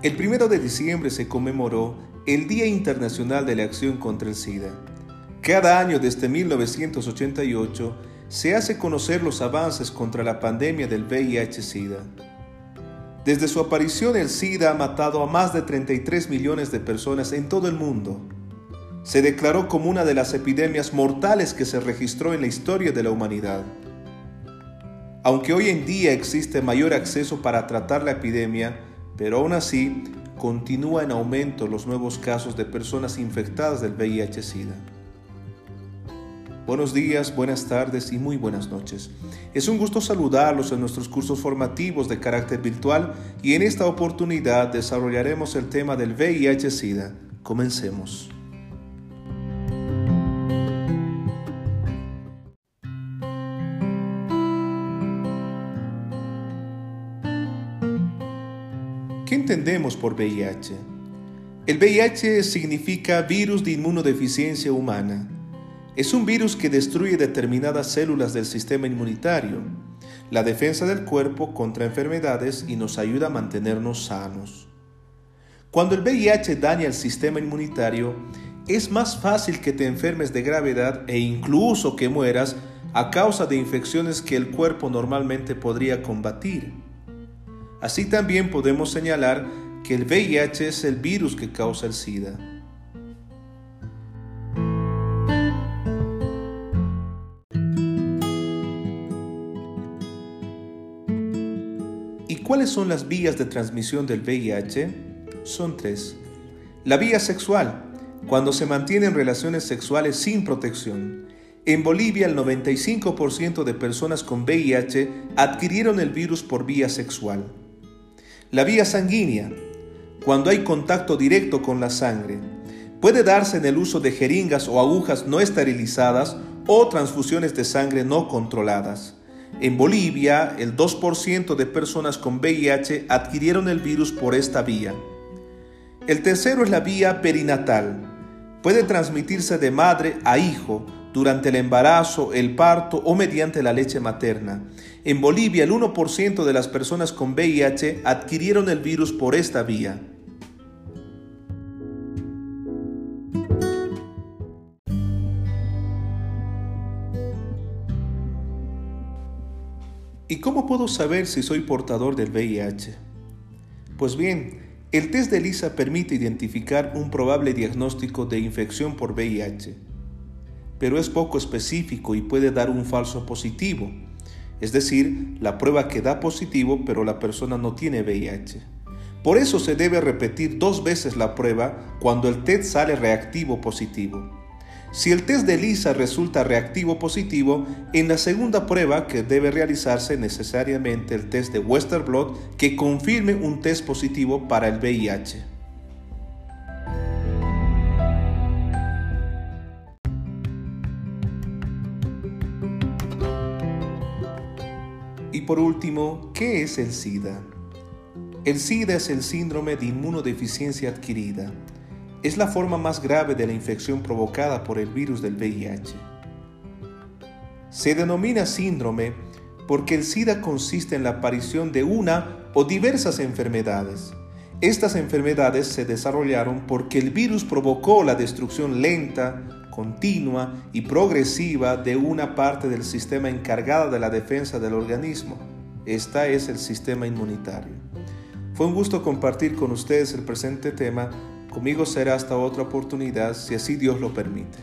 El primero de diciembre se conmemoró el Día Internacional de la Acción contra el SIDA. Cada año desde 1988 se hace conocer los avances contra la pandemia del VIH-Sida. Desde su aparición el SIDA ha matado a más de 33 millones de personas en todo el mundo. Se declaró como una de las epidemias mortales que se registró en la historia de la humanidad. Aunque hoy en día existe mayor acceso para tratar la epidemia, pero aún así continúa en aumento los nuevos casos de personas infectadas del VIH-Sida. Buenos días, buenas tardes y muy buenas noches. Es un gusto saludarlos en nuestros cursos formativos de carácter virtual y en esta oportunidad desarrollaremos el tema del VIH-Sida. Comencemos. ¿Qué entendemos por VIH? El VIH significa virus de inmunodeficiencia humana. Es un virus que destruye determinadas células del sistema inmunitario, la defensa del cuerpo contra enfermedades y nos ayuda a mantenernos sanos. Cuando el VIH daña el sistema inmunitario, es más fácil que te enfermes de gravedad e incluso que mueras a causa de infecciones que el cuerpo normalmente podría combatir. Así también podemos señalar que el VIH es el virus que causa el SIDA. ¿Y cuáles son las vías de transmisión del VIH? Son tres. La vía sexual, cuando se mantienen relaciones sexuales sin protección. En Bolivia el 95% de personas con VIH adquirieron el virus por vía sexual. La vía sanguínea, cuando hay contacto directo con la sangre, puede darse en el uso de jeringas o agujas no esterilizadas o transfusiones de sangre no controladas. En Bolivia, el 2% de personas con VIH adquirieron el virus por esta vía. El tercero es la vía perinatal. Puede transmitirse de madre a hijo durante el embarazo, el parto o mediante la leche materna. En Bolivia, el 1% de las personas con VIH adquirieron el virus por esta vía. ¿Y cómo puedo saber si soy portador del VIH? Pues bien, el test de ELISA permite identificar un probable diagnóstico de infección por VIH, pero es poco específico y puede dar un falso positivo, es decir, la prueba que da positivo pero la persona no tiene VIH. Por eso se debe repetir dos veces la prueba cuando el test sale reactivo positivo. Si el test de Lisa resulta reactivo positivo, en la segunda prueba que debe realizarse necesariamente el test de Western Blot que confirme un test positivo para el VIH. Y por último, ¿qué es el SIDA? El SIDA es el síndrome de inmunodeficiencia adquirida es la forma más grave de la infección provocada por el virus del VIH. Se denomina síndrome porque el SIDA consiste en la aparición de una o diversas enfermedades. Estas enfermedades se desarrollaron porque el virus provocó la destrucción lenta, continua y progresiva de una parte del sistema encargada de la defensa del organismo. Esta es el sistema inmunitario. Fue un gusto compartir con ustedes el presente tema Conmigo será hasta otra oportunidad si así Dios lo permite.